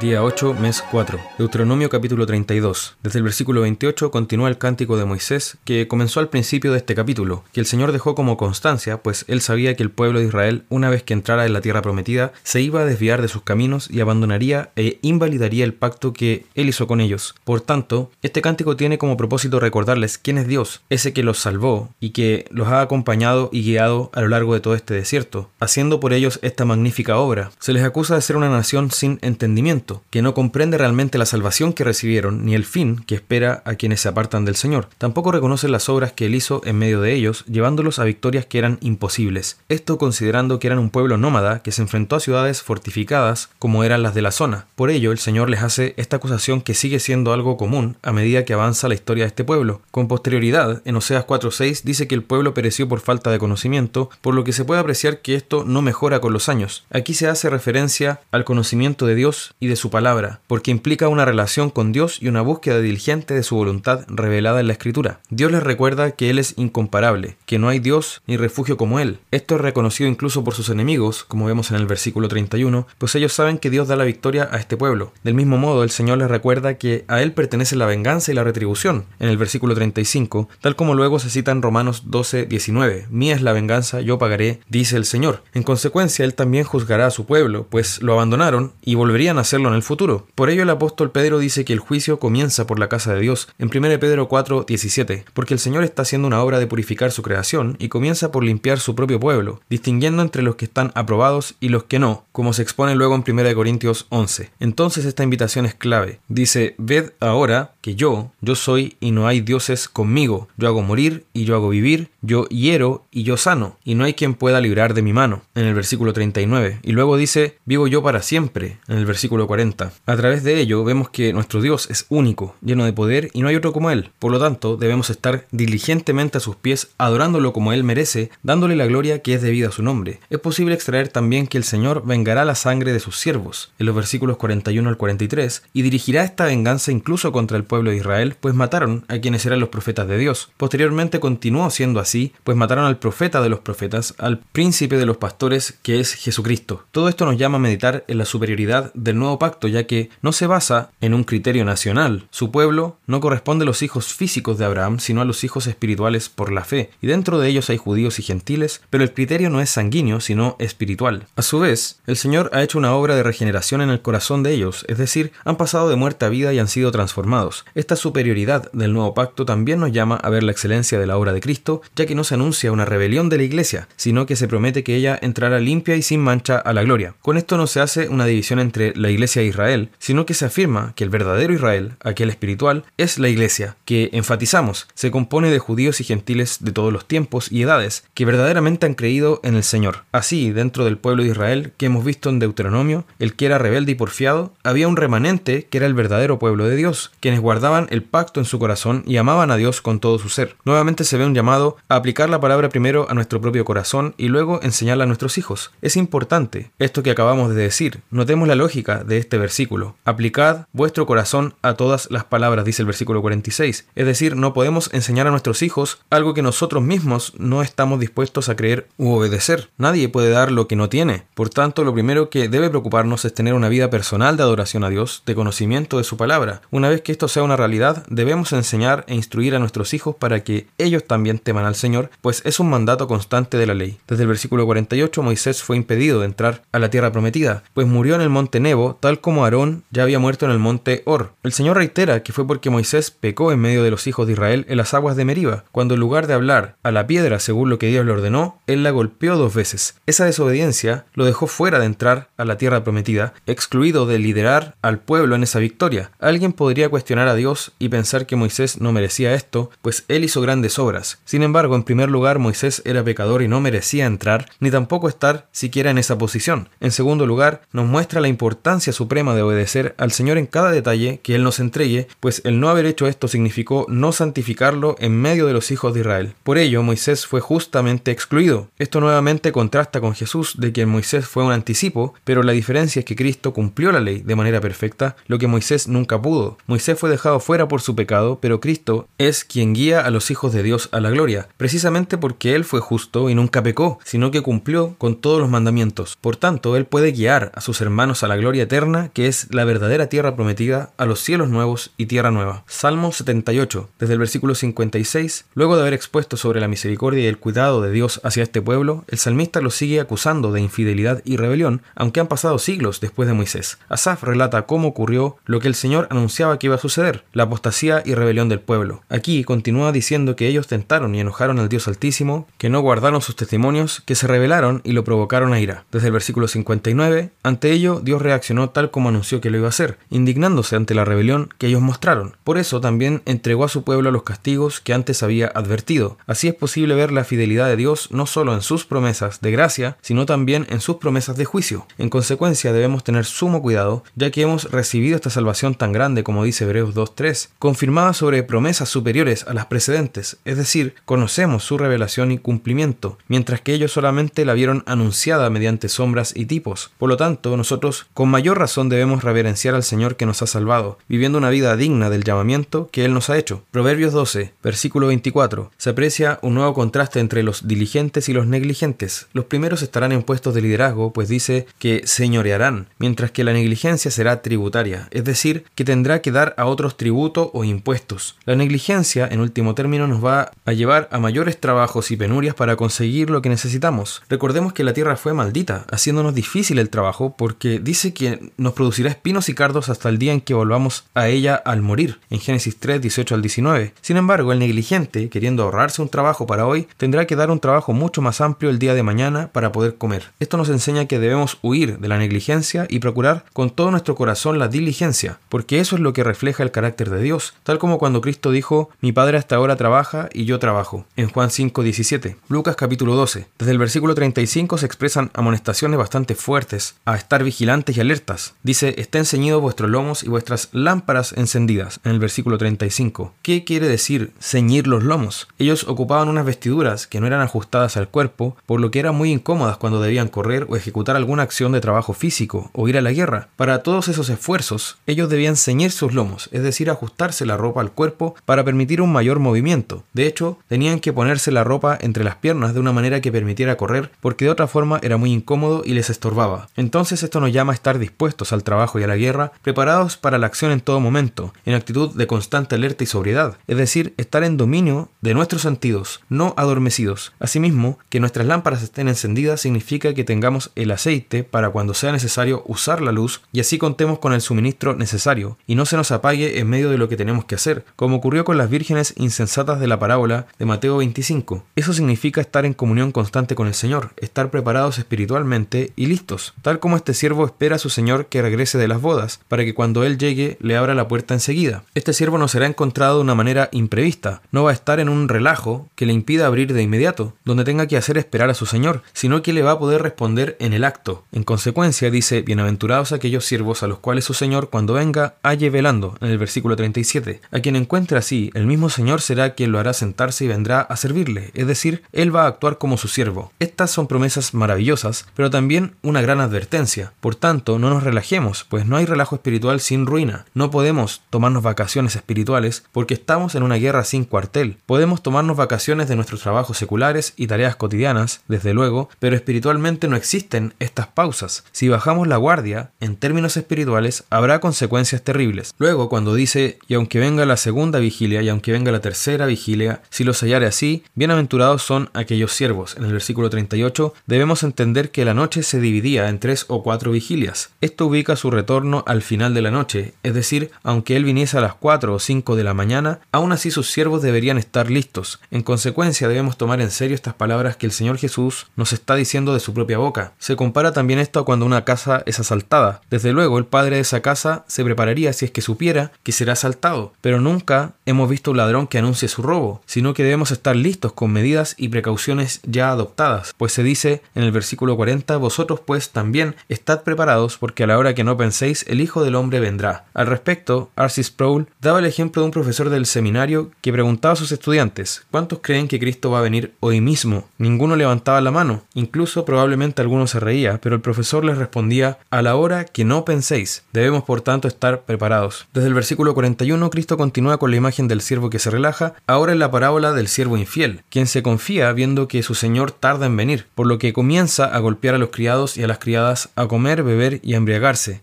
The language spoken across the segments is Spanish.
Día 8, mes 4. Deuteronomio capítulo 32. Desde el versículo 28 continúa el cántico de Moisés que comenzó al principio de este capítulo, que el Señor dejó como constancia, pues él sabía que el pueblo de Israel, una vez que entrara en la tierra prometida, se iba a desviar de sus caminos y abandonaría e invalidaría el pacto que él hizo con ellos. Por tanto, este cántico tiene como propósito recordarles quién es Dios, ese que los salvó y que los ha acompañado y guiado a lo largo de todo este desierto, haciendo por ellos esta magnífica obra. Se les acusa de ser una nación sin entendimiento que no comprende realmente la salvación que recibieron ni el fin que espera a quienes se apartan del Señor. Tampoco reconoce las obras que él hizo en medio de ellos, llevándolos a victorias que eran imposibles. Esto considerando que eran un pueblo nómada que se enfrentó a ciudades fortificadas como eran las de la zona. Por ello, el Señor les hace esta acusación que sigue siendo algo común a medida que avanza la historia de este pueblo. Con posterioridad, en Oseas 4.6 dice que el pueblo pereció por falta de conocimiento, por lo que se puede apreciar que esto no mejora con los años. Aquí se hace referencia al conocimiento de Dios y de su palabra, porque implica una relación con Dios y una búsqueda diligente de su voluntad revelada en la Escritura. Dios les recuerda que Él es incomparable, que no hay Dios ni refugio como Él. Esto es reconocido incluso por sus enemigos, como vemos en el versículo 31, pues ellos saben que Dios da la victoria a este pueblo. Del mismo modo, el Señor les recuerda que a Él pertenece la venganza y la retribución, en el versículo 35, tal como luego se cita en Romanos 12, 19. Mía es la venganza, yo pagaré, dice el Señor. En consecuencia, Él también juzgará a su pueblo, pues lo abandonaron y volverían a en el futuro. Por ello el apóstol Pedro dice que el juicio comienza por la casa de Dios, en 1 Pedro 4, 17, porque el Señor está haciendo una obra de purificar su creación y comienza por limpiar su propio pueblo, distinguiendo entre los que están aprobados y los que no, como se expone luego en 1 Corintios 11. Entonces esta invitación es clave. Dice, ved ahora que yo, yo soy y no hay dioses conmigo. Yo hago morir y yo hago vivir, yo hiero y yo sano, y no hay quien pueda librar de mi mano, en el versículo 39. Y luego dice, vivo yo para siempre, en el versículo 40. A través de ello vemos que nuestro Dios es único, lleno de poder y no hay otro como Él. Por lo tanto, debemos estar diligentemente a sus pies, adorándolo como Él merece, dándole la gloria que es debida a su nombre. Es posible extraer también que el Señor vengará la sangre de sus siervos, en los versículos 41 al 43, y dirigirá esta venganza incluso contra el pueblo de Israel, pues mataron a quienes eran los profetas de Dios. Posteriormente continuó siendo así, pues mataron al profeta de los profetas, al príncipe de los pastores, que es Jesucristo. Todo esto nos llama a meditar en la superioridad del nuevo pacto ya que no se basa en un criterio nacional. Su pueblo no corresponde a los hijos físicos de Abraham, sino a los hijos espirituales por la fe, y dentro de ellos hay judíos y gentiles, pero el criterio no es sanguíneo, sino espiritual. A su vez, el Señor ha hecho una obra de regeneración en el corazón de ellos, es decir, han pasado de muerte a vida y han sido transformados. Esta superioridad del nuevo pacto también nos llama a ver la excelencia de la obra de Cristo, ya que no se anuncia una rebelión de la iglesia, sino que se promete que ella entrará limpia y sin mancha a la gloria. Con esto no se hace una división entre la Israel, sino que se afirma que el verdadero Israel, aquel espiritual, es la Iglesia, que, enfatizamos, se compone de judíos y gentiles de todos los tiempos y edades, que verdaderamente han creído en el Señor. Así, dentro del pueblo de Israel, que hemos visto en Deuteronomio, el que era rebelde y porfiado, había un remanente que era el verdadero pueblo de Dios, quienes guardaban el pacto en su corazón y amaban a Dios con todo su ser. Nuevamente se ve un llamado a aplicar la palabra primero a nuestro propio corazón y luego enseñarla a nuestros hijos. Es importante esto que acabamos de decir. Notemos la lógica de este versículo. Aplicad vuestro corazón a todas las palabras, dice el versículo 46. Es decir, no podemos enseñar a nuestros hijos algo que nosotros mismos no estamos dispuestos a creer u obedecer. Nadie puede dar lo que no tiene. Por tanto, lo primero que debe preocuparnos es tener una vida personal de adoración a Dios, de conocimiento de su palabra. Una vez que esto sea una realidad, debemos enseñar e instruir a nuestros hijos para que ellos también teman al Señor, pues es un mandato constante de la ley. Desde el versículo 48, Moisés fue impedido de entrar a la tierra prometida, pues murió en el monte Nebo, tal como Aarón ya había muerto en el monte Or. El Señor reitera que fue porque Moisés pecó en medio de los hijos de Israel en las aguas de Meriba, cuando en lugar de hablar a la piedra según lo que Dios le ordenó, él la golpeó dos veces. Esa desobediencia lo dejó fuera de entrar a la tierra prometida, excluido de liderar al pueblo en esa victoria. Alguien podría cuestionar a Dios y pensar que Moisés no merecía esto, pues él hizo grandes obras. Sin embargo, en primer lugar, Moisés era pecador y no merecía entrar, ni tampoco estar siquiera en esa posición. En segundo lugar, nos muestra la importancia suprema de obedecer al Señor en cada detalle que Él nos entregue, pues el no haber hecho esto significó no santificarlo en medio de los hijos de Israel. Por ello, Moisés fue justamente excluido. Esto nuevamente contrasta con Jesús, de quien Moisés fue un anticipo, pero la diferencia es que Cristo cumplió la ley de manera perfecta, lo que Moisés nunca pudo. Moisés fue dejado fuera por su pecado, pero Cristo es quien guía a los hijos de Dios a la gloria, precisamente porque Él fue justo y nunca pecó, sino que cumplió con todos los mandamientos. Por tanto, Él puede guiar a sus hermanos a la gloria eterna, que es la verdadera tierra prometida, a los cielos nuevos y tierra nueva. Salmo 78, desde el versículo 56, luego de haber expuesto sobre la misericordia y el cuidado de Dios hacia este pueblo, el salmista lo sigue acusando de infidelidad y rebelión, aunque han pasado siglos después de Moisés. Asaf relata cómo ocurrió lo que el Señor anunciaba que iba a suceder, la apostasía y rebelión del pueblo. Aquí continúa diciendo que ellos tentaron y enojaron al Dios Altísimo, que no guardaron sus testimonios, que se rebelaron y lo provocaron a ira. Desde el versículo 59, ante ello Dios reaccionó tal como anunció que lo iba a hacer, indignándose ante la rebelión que ellos mostraron. Por eso también entregó a su pueblo los castigos que antes había advertido. Así es posible ver la fidelidad de Dios no solo en sus promesas de gracia, sino también en sus promesas de juicio. En consecuencia debemos tener sumo cuidado, ya que hemos recibido esta salvación tan grande como dice Hebreos 2.3, confirmada sobre promesas superiores a las precedentes, es decir, conocemos su revelación y cumplimiento, mientras que ellos solamente la vieron anunciada mediante sombras y tipos. Por lo tanto, nosotros con razón debemos reverenciar al Señor que nos ha salvado, viviendo una vida digna del llamamiento que Él nos ha hecho. Proverbios 12, versículo 24. Se aprecia un nuevo contraste entre los diligentes y los negligentes. Los primeros estarán en puestos de liderazgo, pues dice que señorearán, mientras que la negligencia será tributaria, es decir, que tendrá que dar a otros tributo o impuestos. La negligencia, en último término, nos va a llevar a mayores trabajos y penurias para conseguir lo que necesitamos. Recordemos que la tierra fue maldita, haciéndonos difícil el trabajo, porque dice que nos producirá espinos y cardos hasta el día en que volvamos a ella al morir, en Génesis 3, 18 al 19. Sin embargo, el negligente, queriendo ahorrarse un trabajo para hoy, tendrá que dar un trabajo mucho más amplio el día de mañana para poder comer. Esto nos enseña que debemos huir de la negligencia y procurar con todo nuestro corazón la diligencia, porque eso es lo que refleja el carácter de Dios, tal como cuando Cristo dijo, mi Padre hasta ahora trabaja y yo trabajo, en Juan 5, 17. Lucas capítulo 12. Desde el versículo 35 se expresan amonestaciones bastante fuertes a estar vigilantes y alertas. Dice, estén ceñidos vuestros lomos y vuestras lámparas encendidas, en el versículo 35. ¿Qué quiere decir ceñir los lomos? Ellos ocupaban unas vestiduras que no eran ajustadas al cuerpo, por lo que eran muy incómodas cuando debían correr o ejecutar alguna acción de trabajo físico o ir a la guerra. Para todos esos esfuerzos, ellos debían ceñir sus lomos, es decir, ajustarse la ropa al cuerpo para permitir un mayor movimiento. De hecho, tenían que ponerse la ropa entre las piernas de una manera que permitiera correr, porque de otra forma era muy incómodo y les estorbaba. Entonces esto nos llama a estar dispuestos al trabajo y a la guerra, preparados para la acción en todo momento, en actitud de constante alerta y sobriedad, es decir, estar en dominio de nuestros sentidos, no adormecidos. Asimismo, que nuestras lámparas estén encendidas significa que tengamos el aceite para cuando sea necesario usar la luz y así contemos con el suministro necesario y no se nos apague en medio de lo que tenemos que hacer, como ocurrió con las vírgenes insensatas de la parábola de Mateo 25. Eso significa estar en comunión constante con el Señor, estar preparados espiritualmente y listos, tal como este siervo espera a su Señor que regrese de las bodas, para que cuando Él llegue le abra la puerta enseguida. Este siervo no será encontrado de una manera imprevista, no va a estar en un relajo que le impida abrir de inmediato, donde tenga que hacer esperar a su Señor, sino que le va a poder responder en el acto. En consecuencia, dice, bienaventurados aquellos siervos a los cuales su Señor cuando venga halle velando, en el versículo 37. A quien encuentre así, el mismo Señor será quien lo hará sentarse y vendrá a servirle, es decir, Él va a actuar como su siervo. Estas son promesas maravillosas, pero también una gran advertencia. Por tanto, no nos relajemos, pues no hay relajo espiritual sin ruina. No podemos tomarnos vacaciones espirituales porque estamos en una guerra sin cuartel. Podemos tomarnos vacaciones de nuestros trabajos seculares y tareas cotidianas, desde luego, pero espiritualmente no existen estas pausas. Si bajamos la guardia, en términos espirituales, habrá consecuencias terribles. Luego, cuando dice, y aunque venga la segunda vigilia y aunque venga la tercera vigilia, si los hallare así, bienaventurados son aquellos siervos. En el versículo 38 debemos entender que la noche se dividía en tres o cuatro vigilias. Esto ubica su retorno al final de la noche, es decir, aunque él viniese a las 4 o 5 de la mañana, aún así sus siervos deberían estar listos. En consecuencia, debemos tomar en serio estas palabras que el Señor Jesús nos está diciendo de su propia boca. Se compara también esto a cuando una casa es asaltada. Desde luego, el padre de esa casa se prepararía si es que supiera que será asaltado, pero nunca hemos visto un ladrón que anuncie su robo, sino que debemos estar listos con medidas y precauciones ya adoptadas, pues se dice en el versículo 40, vosotros pues también estad preparados porque porque a la hora que no penséis, el Hijo del Hombre vendrá. Al respecto, Arcis Sproul daba el ejemplo de un profesor del seminario que preguntaba a sus estudiantes, ¿cuántos creen que Cristo va a venir hoy mismo? Ninguno levantaba la mano, incluso probablemente alguno se reía, pero el profesor les respondía, a la hora que no penséis. Debemos por tanto estar preparados. Desde el versículo 41, Cristo continúa con la imagen del siervo que se relaja, ahora en la parábola del siervo infiel, quien se confía viendo que su señor tarda en venir, por lo que comienza a golpear a los criados y a las criadas, a comer, beber y a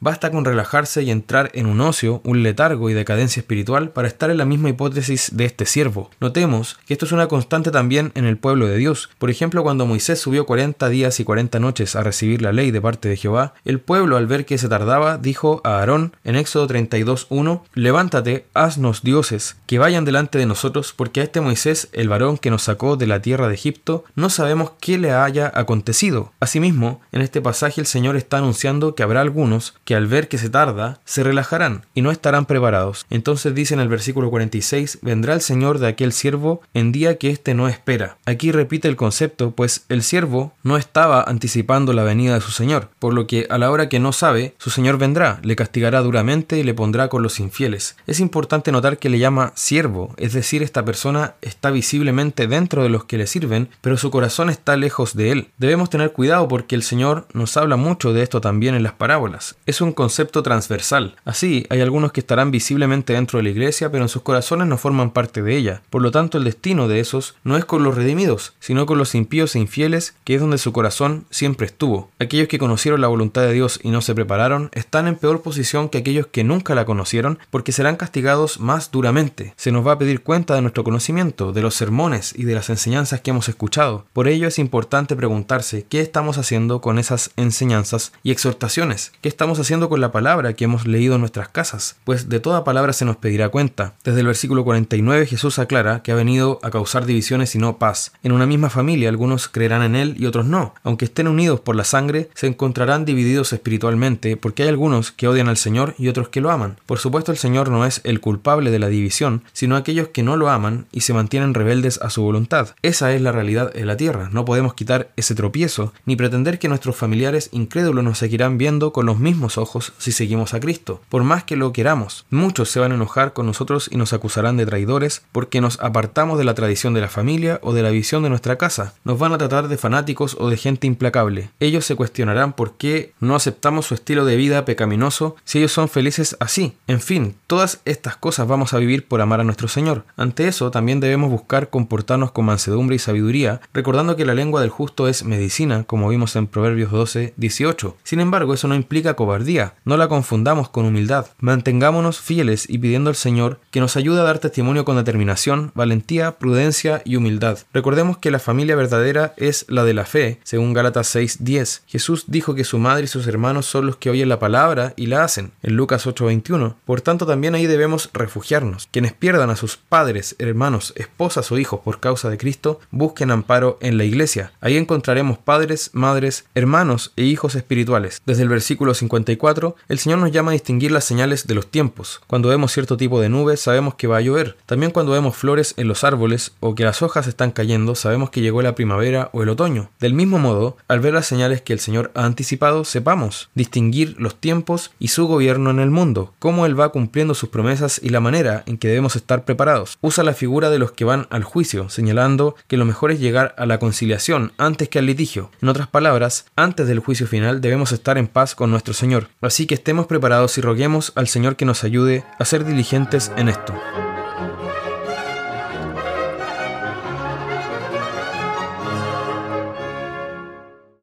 Basta con relajarse y entrar en un ocio, un letargo y decadencia espiritual para estar en la misma hipótesis de este siervo. Notemos que esto es una constante también en el pueblo de Dios. Por ejemplo, cuando Moisés subió 40 días y 40 noches a recibir la ley de parte de Jehová, el pueblo al ver que se tardaba dijo a Aarón en Éxodo 32.1, levántate, haznos dioses, que vayan delante de nosotros, porque a este Moisés, el varón que nos sacó de la tierra de Egipto, no sabemos qué le haya acontecido. Asimismo, en este pasaje el Señor está anunciando que habrá algunos que al ver que se tarda, se relajarán y no estarán preparados. Entonces dice en el versículo 46, vendrá el Señor de aquel siervo en día que éste no espera. Aquí repite el concepto, pues el siervo no estaba anticipando la venida de su Señor, por lo que a la hora que no sabe, su Señor vendrá, le castigará duramente y le pondrá con los infieles. Es importante notar que le llama siervo, es decir, esta persona está visiblemente dentro de los que le sirven, pero su corazón está lejos de él. Debemos tener cuidado porque el Señor nos habla mucho de esto también en las parábolas. Es un concepto transversal. Así, hay algunos que estarán visiblemente dentro de la iglesia, pero en sus corazones no forman parte de ella. Por lo tanto, el destino de esos no es con los redimidos, sino con los impíos e infieles, que es donde su corazón siempre estuvo. Aquellos que conocieron la voluntad de Dios y no se prepararon, están en peor posición que aquellos que nunca la conocieron, porque serán castigados más duramente. Se nos va a pedir cuenta de nuestro conocimiento, de los sermones y de las enseñanzas que hemos escuchado. Por ello es importante preguntarse qué estamos haciendo con esas enseñanzas y exhortaciones, qué estamos haciendo con la palabra que hemos leído en nuestras casas, pues de toda palabra se nos pedirá cuenta. Desde el versículo 49 Jesús aclara que ha venido a causar divisiones y no paz. En una misma familia algunos creerán en Él y otros no. Aunque estén unidos por la sangre, se encontrarán divididos espiritualmente porque hay algunos que odian al Señor y otros que lo aman. Por supuesto el Señor no es el culpable de la división, sino aquellos que no lo aman y se mantienen rebeldes a su voluntad. Esa es la realidad de la tierra. No podemos quitar ese tropiezo ni pretender que nuestros familiares incrédulos nos seguirán viendo con los mismos ojos si seguimos a Cristo, por más que lo queramos. Muchos se van a enojar con nosotros y nos acusarán de traidores porque nos apartamos de la tradición de la familia o de la visión de nuestra casa. Nos van a tratar de fanáticos o de gente implacable. Ellos se cuestionarán por qué no aceptamos su estilo de vida pecaminoso si ellos son felices así. En fin, todas estas cosas vamos a vivir por amar a nuestro Señor. Ante eso, también debemos buscar comportarnos con mansedumbre y sabiduría, recordando que la lengua del justo es medicina, como vimos en Proverbios 12, 18. Sin embargo, eso no implica cobardía. No la confundamos con humildad. Mantengámonos fieles y pidiendo al Señor que nos ayude a dar testimonio con determinación, valentía, prudencia y humildad. Recordemos que la familia verdadera es la de la fe, según Gálatas 6:10. Jesús dijo que su madre y sus hermanos son los que oyen la palabra y la hacen, en Lucas 8:21. Por tanto, también ahí debemos refugiarnos. Quienes pierdan a sus padres, hermanos, esposas o hijos por causa de Cristo, busquen amparo en la iglesia. Ahí encontraremos padres, madres, hermanos e hijos espirituales. Desde el versículo 54, el Señor nos llama a distinguir las señales de los tiempos. Cuando vemos cierto tipo de nubes, sabemos que va a llover. También cuando vemos flores en los árboles o que las hojas están cayendo, sabemos que llegó la primavera o el otoño. Del mismo modo, al ver las señales que el Señor ha anticipado, sepamos distinguir los tiempos y su gobierno en el mundo, cómo Él va cumpliendo sus promesas y la manera en que debemos estar preparados. Usa la figura de los que van al juicio, señalando que lo mejor es llegar a la conciliación antes que al litigio. En otras palabras, antes del juicio final debemos estar en paz con nuestro Señor. Así que estemos preparados y roguemos al Señor que nos ayude a ser diligentes en esto.